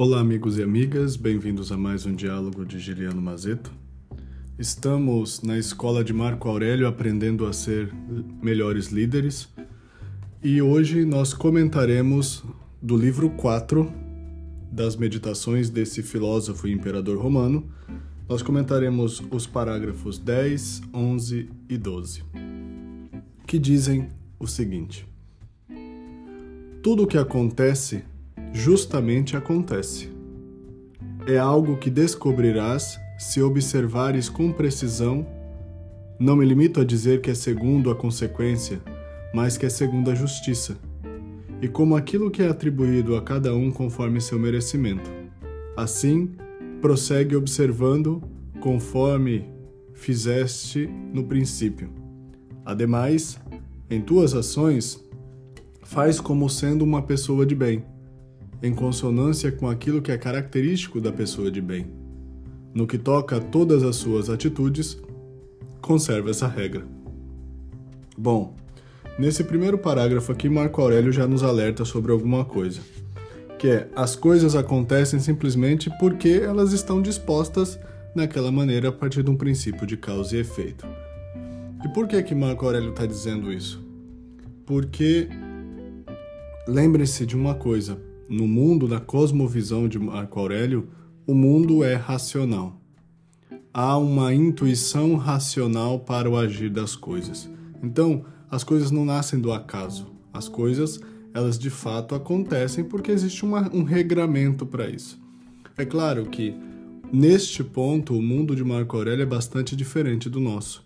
Olá, amigos e amigas, bem-vindos a mais um diálogo de Giliano Mazeto. Estamos na escola de Marco Aurélio aprendendo a ser melhores líderes e hoje nós comentaremos do livro 4 das Meditações desse filósofo e imperador romano. Nós comentaremos os parágrafos 10, 11 e 12, que dizem o seguinte: Tudo o que acontece justamente acontece. É algo que descobrirás se observares com precisão. Não me limito a dizer que é segundo a consequência, mas que é segundo a justiça, e como aquilo que é atribuído a cada um conforme seu merecimento. Assim, prossegue observando conforme fizeste no princípio. Ademais, em tuas ações, faz como sendo uma pessoa de bem em consonância com aquilo que é característico da pessoa de bem. No que toca a todas as suas atitudes, conserva essa regra. Bom, nesse primeiro parágrafo aqui, Marco Aurélio já nos alerta sobre alguma coisa, que é as coisas acontecem simplesmente porque elas estão dispostas naquela maneira a partir de um princípio de causa e efeito. E por que que Marco Aurélio está dizendo isso? Porque lembre-se de uma coisa: no mundo, na cosmovisão de Marco Aurélio, o mundo é racional. Há uma intuição racional para o agir das coisas. Então, as coisas não nascem do acaso. As coisas, elas de fato acontecem porque existe uma, um regramento para isso. É claro que, neste ponto, o mundo de Marco Aurélio é bastante diferente do nosso.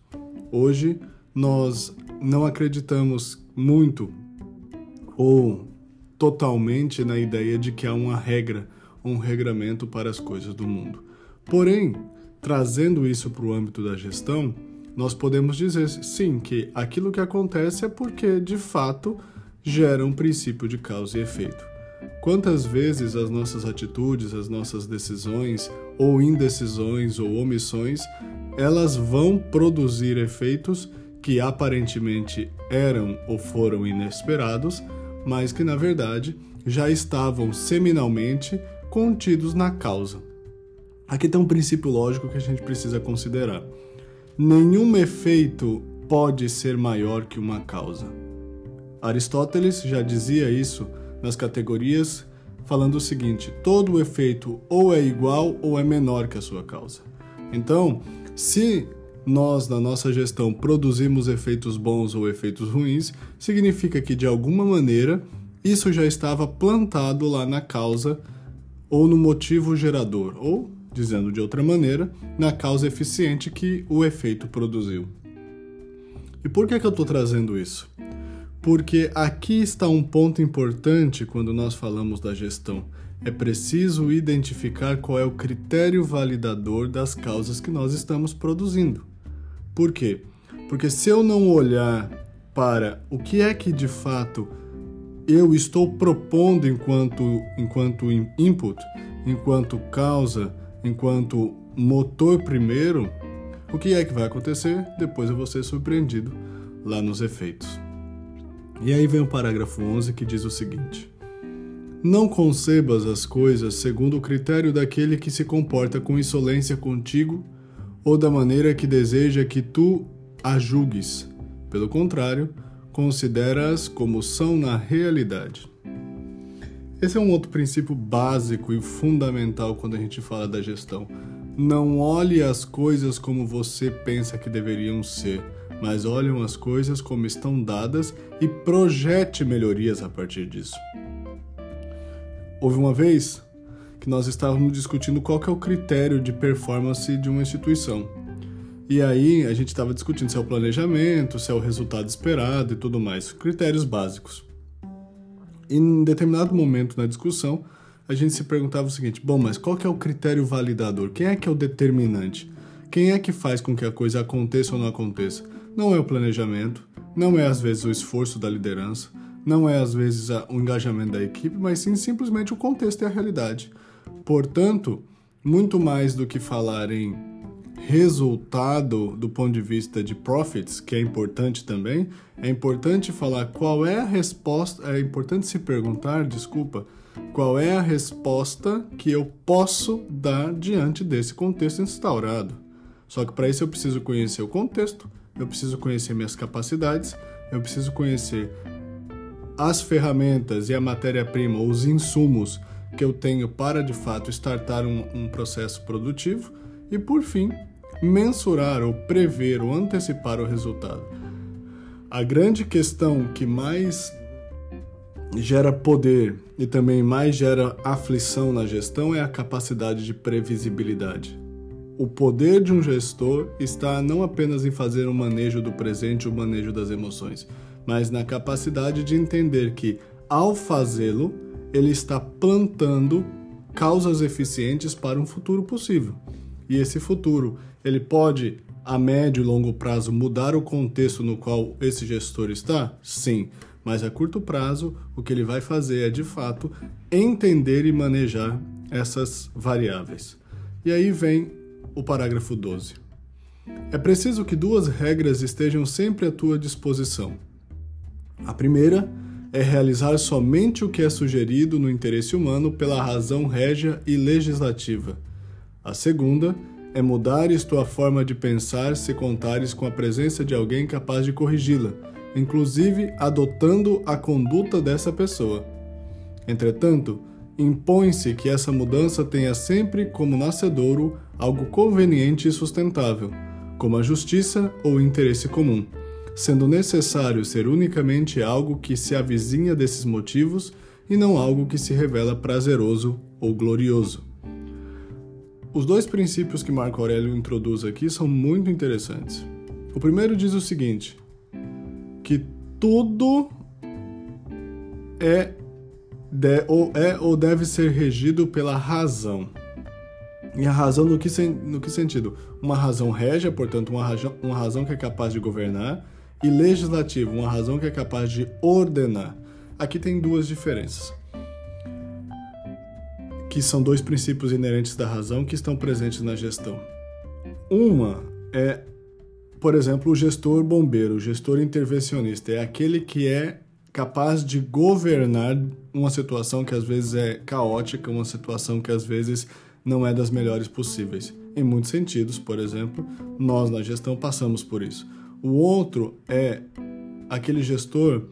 Hoje, nós não acreditamos muito ou totalmente na ideia de que há uma regra, um regramento para as coisas do mundo. Porém, trazendo isso para o âmbito da gestão, nós podemos dizer sim que aquilo que acontece é porque de fato gera um princípio de causa e efeito. Quantas vezes as nossas atitudes, as nossas decisões, ou indecisões ou omissões, elas vão produzir efeitos que aparentemente eram ou foram inesperados, mas que na verdade já estavam seminalmente contidos na causa. Aqui tem um princípio lógico que a gente precisa considerar. Nenhum efeito pode ser maior que uma causa. Aristóteles já dizia isso nas categorias, falando o seguinte: todo efeito ou é igual ou é menor que a sua causa. Então, se nós, na nossa gestão, produzimos efeitos bons ou efeitos ruins, significa que, de alguma maneira, isso já estava plantado lá na causa ou no motivo gerador, ou, dizendo de outra maneira, na causa eficiente que o efeito produziu. E por que, que eu estou trazendo isso? Porque aqui está um ponto importante quando nós falamos da gestão. É preciso identificar qual é o critério validador das causas que nós estamos produzindo. Por quê? Porque se eu não olhar para o que é que de fato eu estou propondo enquanto, enquanto input, enquanto causa, enquanto motor primeiro, o que é que vai acontecer? Depois eu vou ser surpreendido lá nos efeitos. E aí vem o parágrafo 11 que diz o seguinte: Não concebas as coisas segundo o critério daquele que se comporta com insolência contigo ou da maneira que deseja que tu a julgues. Pelo contrário, considera-as como são na realidade. Esse é um outro princípio básico e fundamental quando a gente fala da gestão. Não olhe as coisas como você pensa que deveriam ser, mas olhe as coisas como estão dadas e projete melhorias a partir disso. Houve uma vez que nós estávamos discutindo qual que é o critério de performance de uma instituição. E aí a gente estava discutindo se é o planejamento, se é o resultado esperado e tudo mais, critérios básicos. Em determinado momento na discussão, a gente se perguntava o seguinte: bom, mas qual que é o critério validador? Quem é que é o determinante? Quem é que faz com que a coisa aconteça ou não aconteça? Não é o planejamento, não é às vezes o esforço da liderança, não é às vezes o engajamento da equipe, mas sim simplesmente o contexto e a realidade. Portanto, muito mais do que falar em resultado do ponto de vista de profits, que é importante também, é importante falar qual é a resposta, é importante se perguntar, desculpa, qual é a resposta que eu posso dar diante desse contexto instaurado. Só que para isso eu preciso conhecer o contexto, eu preciso conhecer minhas capacidades, eu preciso conhecer as ferramentas e a matéria-prima, os insumos que eu tenho para de fato startar um, um processo produtivo e, por fim, mensurar ou prever ou antecipar o resultado. A grande questão que mais gera poder e também mais gera aflição na gestão é a capacidade de previsibilidade. O poder de um gestor está não apenas em fazer o manejo do presente, o manejo das emoções, mas na capacidade de entender que, ao fazê-lo, ele está plantando causas eficientes para um futuro possível. E esse futuro, ele pode a médio e longo prazo mudar o contexto no qual esse gestor está? Sim, mas a curto prazo, o que ele vai fazer é de fato entender e manejar essas variáveis. E aí vem o parágrafo 12. É preciso que duas regras estejam sempre à tua disposição. A primeira é realizar somente o que é sugerido no interesse humano pela razão régia e legislativa. A segunda é mudares tua forma de pensar se contares com a presença de alguém capaz de corrigi-la, inclusive adotando a conduta dessa pessoa. Entretanto, impõe-se que essa mudança tenha sempre como nascedouro algo conveniente e sustentável, como a justiça ou interesse comum sendo necessário ser unicamente algo que se avizinha desses motivos e não algo que se revela prazeroso ou glorioso. Os dois princípios que Marco Aurélio introduz aqui são muito interessantes. O primeiro diz o seguinte: que tudo é, de, ou, é ou deve ser regido pela razão. E a razão no que, no que sentido? Uma razão régia, portanto, uma razão, uma razão que é capaz de governar, e legislativo, uma razão que é capaz de ordenar. Aqui tem duas diferenças, que são dois princípios inerentes da razão que estão presentes na gestão. Uma é, por exemplo, o gestor bombeiro, o gestor intervencionista, é aquele que é capaz de governar uma situação que às vezes é caótica, uma situação que às vezes não é das melhores possíveis. Em muitos sentidos, por exemplo, nós na gestão passamos por isso. O outro é aquele gestor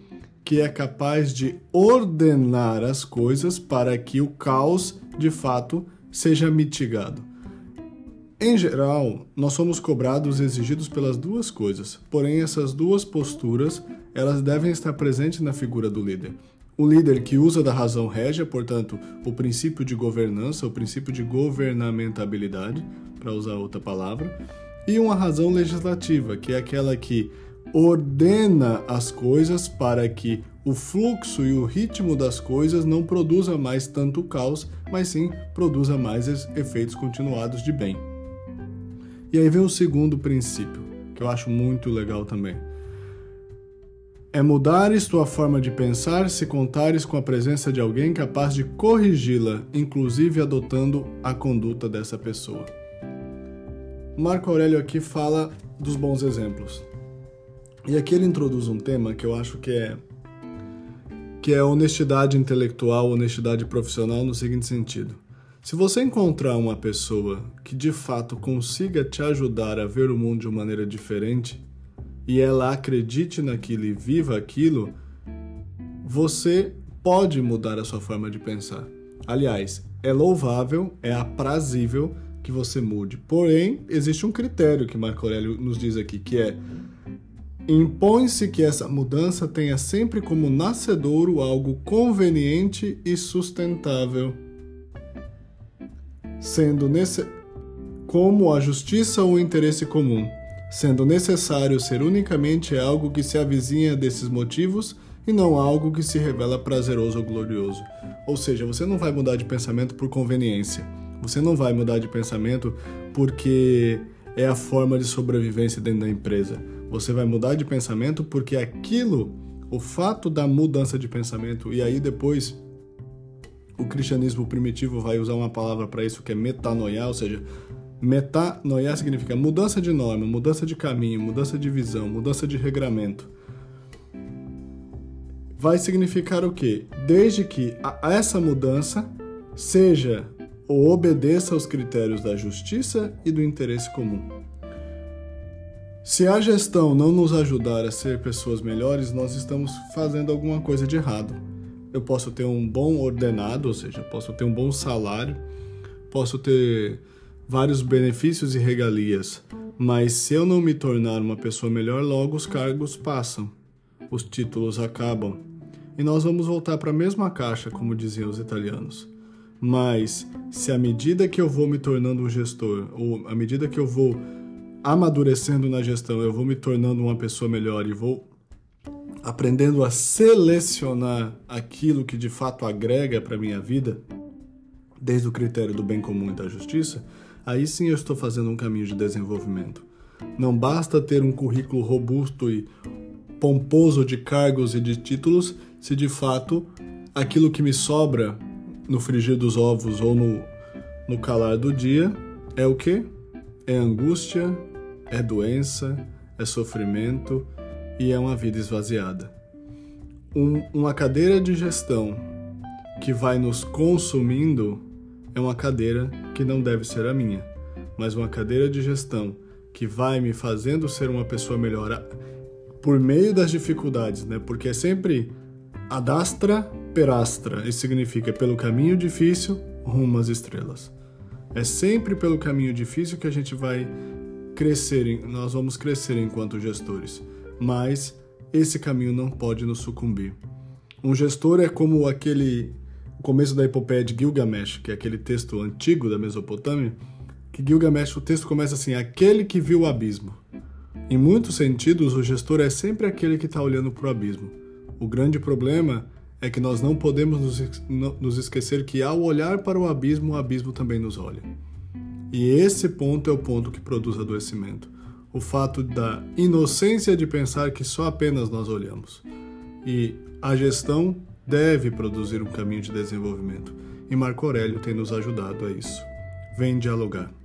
que é capaz de ordenar as coisas para que o caos, de fato, seja mitigado. Em geral, nós somos cobrados e exigidos pelas duas coisas, porém essas duas posturas, elas devem estar presentes na figura do líder. O líder que usa da razão régia, portanto, o princípio de governança, o princípio de governamentabilidade, para usar outra palavra, e uma razão legislativa, que é aquela que ordena as coisas para que o fluxo e o ritmo das coisas não produza mais tanto caos, mas sim produza mais efeitos continuados de bem. E aí vem o segundo princípio, que eu acho muito legal também. É mudares tua forma de pensar se contares com a presença de alguém capaz de corrigi-la, inclusive adotando a conduta dessa pessoa. Marco Aurélio aqui fala dos bons exemplos. E aqui ele introduz um tema que eu acho que é que é honestidade intelectual, honestidade profissional no seguinte sentido. Se você encontrar uma pessoa que de fato consiga te ajudar a ver o mundo de uma maneira diferente e ela acredite naquilo e viva aquilo, você pode mudar a sua forma de pensar. Aliás, é louvável, é aprazível que você mude. Porém, existe um critério que Marco Aurélio nos diz aqui, que é impõe-se que essa mudança tenha sempre como nascedouro algo conveniente e sustentável, sendo nesse... como a justiça ou o interesse comum, sendo necessário ser unicamente algo que se avizinha desses motivos e não algo que se revela prazeroso ou glorioso. Ou seja, você não vai mudar de pensamento por conveniência você não vai mudar de pensamento porque é a forma de sobrevivência dentro da empresa. Você vai mudar de pensamento porque aquilo, o fato da mudança de pensamento, e aí depois o cristianismo primitivo vai usar uma palavra para isso que é metanoia, ou seja, Metanoia significa mudança de norma, mudança de caminho, mudança de visão, mudança de regramento. Vai significar o quê? Desde que essa mudança seja ou obedeça aos critérios da justiça e do interesse comum. Se a gestão não nos ajudar a ser pessoas melhores, nós estamos fazendo alguma coisa de errado. Eu posso ter um bom ordenado, ou seja, posso ter um bom salário, posso ter vários benefícios e regalias, mas se eu não me tornar uma pessoa melhor, logo os cargos passam, os títulos acabam e nós vamos voltar para a mesma caixa, como diziam os italianos. Mas se à medida que eu vou me tornando um gestor, ou à medida que eu vou amadurecendo na gestão, eu vou me tornando uma pessoa melhor e vou aprendendo a selecionar aquilo que de fato agrega para minha vida, desde o critério do bem comum e da justiça, aí sim eu estou fazendo um caminho de desenvolvimento. Não basta ter um currículo robusto e pomposo de cargos e de títulos se de fato aquilo que me sobra no frigir dos ovos ou no, no calar do dia é o que? É angústia, é doença, é sofrimento e é uma vida esvaziada. Um, uma cadeira de gestão que vai nos consumindo é uma cadeira que não deve ser a minha, mas uma cadeira de gestão que vai me fazendo ser uma pessoa melhor por meio das dificuldades, né? Porque é sempre adastra perastra, isso significa pelo caminho difícil rumo às estrelas. É sempre pelo caminho difícil que a gente vai crescer, nós vamos crescer enquanto gestores, mas esse caminho não pode nos sucumbir. Um gestor é como aquele começo da epopeia de Gilgamesh, que é aquele texto antigo da Mesopotâmia, que Gilgamesh, o texto começa assim: aquele que viu o abismo. Em muitos sentidos, o gestor é sempre aquele que está olhando para o abismo. O grande problema é que nós não podemos nos esquecer que ao olhar para o abismo, o abismo também nos olha. E esse ponto é o ponto que produz adoecimento. O fato da inocência de pensar que só apenas nós olhamos. E a gestão deve produzir um caminho de desenvolvimento. E Marco Aurélio tem nos ajudado a isso. Vem dialogar.